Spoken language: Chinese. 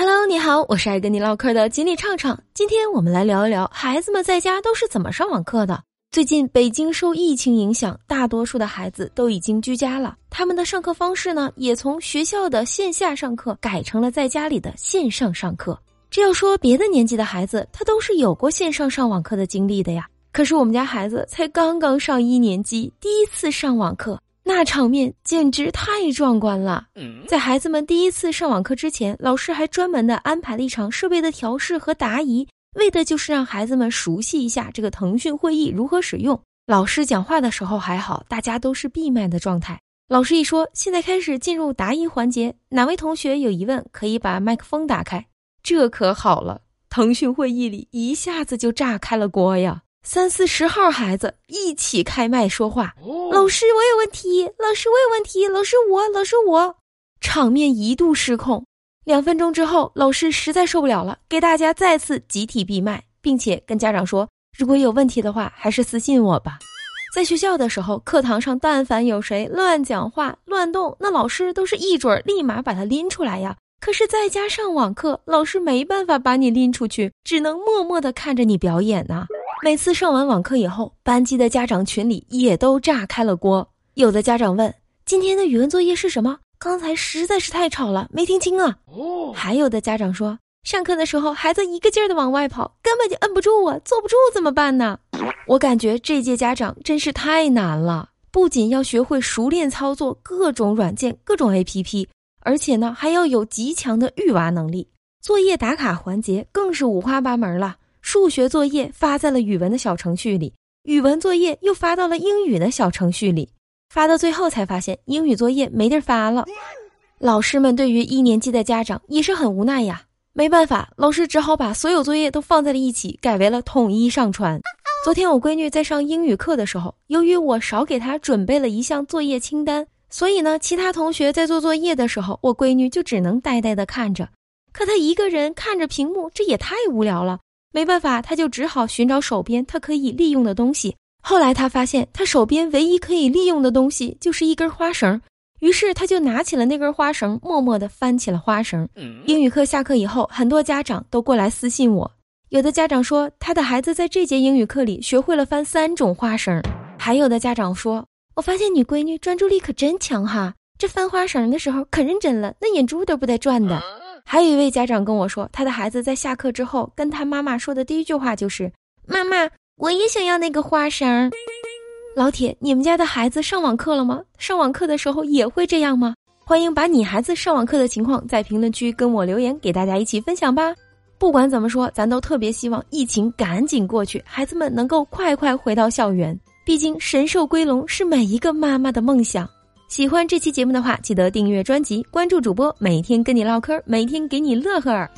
Hello，你好，我是爱跟你唠嗑的锦鲤畅畅。今天我们来聊一聊孩子们在家都是怎么上网课的。最近北京受疫情影响，大多数的孩子都已经居家了，他们的上课方式呢，也从学校的线下上课改成了在家里的线上上课。这要说别的年纪的孩子，他都是有过线上上网课的经历的呀。可是我们家孩子才刚刚上一年级，第一次上网课。那场面简直太壮观了！在孩子们第一次上网课之前，老师还专门的安排了一场设备的调试和答疑，为的就是让孩子们熟悉一下这个腾讯会议如何使用。老师讲话的时候还好，大家都是闭麦的状态。老师一说，现在开始进入答疑环节，哪位同学有疑问可以把麦克风打开？这可好了，腾讯会议里一下子就炸开了锅呀！三四十号孩子一起开麦说话，老师我有问题，老师我有问题，老师我，老师我，场面一度失控。两分钟之后，老师实在受不了了，给大家再次集体闭麦，并且跟家长说，如果有问题的话，还是私信我吧。在学校的时候，课堂上但凡有谁乱讲话、乱动，那老师都是一准儿立马把他拎出来呀。可是在家上网课，老师没办法把你拎出去，只能默默的看着你表演呐。每次上完网课以后，班级的家长群里也都炸开了锅。有的家长问：“今天的语文作业是什么？刚才实在是太吵了，没听清啊。”还有的家长说：“上课的时候孩子一个劲儿的往外跑，根本就摁不住啊，坐不住怎么办呢？”我感觉这届家长真是太难了，不仅要学会熟练操作各种软件、各种 APP，而且呢还要有极强的育娃能力。作业打卡环节更是五花八门了。数学作业发在了语文的小程序里，语文作业又发到了英语的小程序里，发到最后才发现英语作业没地儿发了。老师们对于一年级的家长也是很无奈呀，没办法，老师只好把所有作业都放在了一起，改为了统一上传。昨天我闺女在上英语课的时候，由于我少给她准备了一项作业清单，所以呢，其他同学在做作业的时候，我闺女就只能呆呆的看着。可她一个人看着屏幕，这也太无聊了。没办法，他就只好寻找手边他可以利用的东西。后来他发现，他手边唯一可以利用的东西就是一根花绳。于是他就拿起了那根花绳，默默地翻起了花绳。英语课下课以后，很多家长都过来私信我。有的家长说，他的孩子在这节英语课里学会了翻三种花绳。还有的家长说，我发现你闺女专注力可真强哈，这翻花绳的时候可认真了，那眼珠都不带转的。还有一位家长跟我说，他的孩子在下课之后跟他妈妈说的第一句话就是：“妈妈，我也想要那个花绳。”老铁，你们家的孩子上网课了吗？上网课的时候也会这样吗？欢迎把你孩子上网课的情况在评论区跟我留言，给大家一起分享吧。不管怎么说，咱都特别希望疫情赶紧过去，孩子们能够快快回到校园。毕竟神兽归笼是每一个妈妈的梦想。喜欢这期节目的话，记得订阅专辑，关注主播，每天跟你唠嗑，每天给你乐呵儿。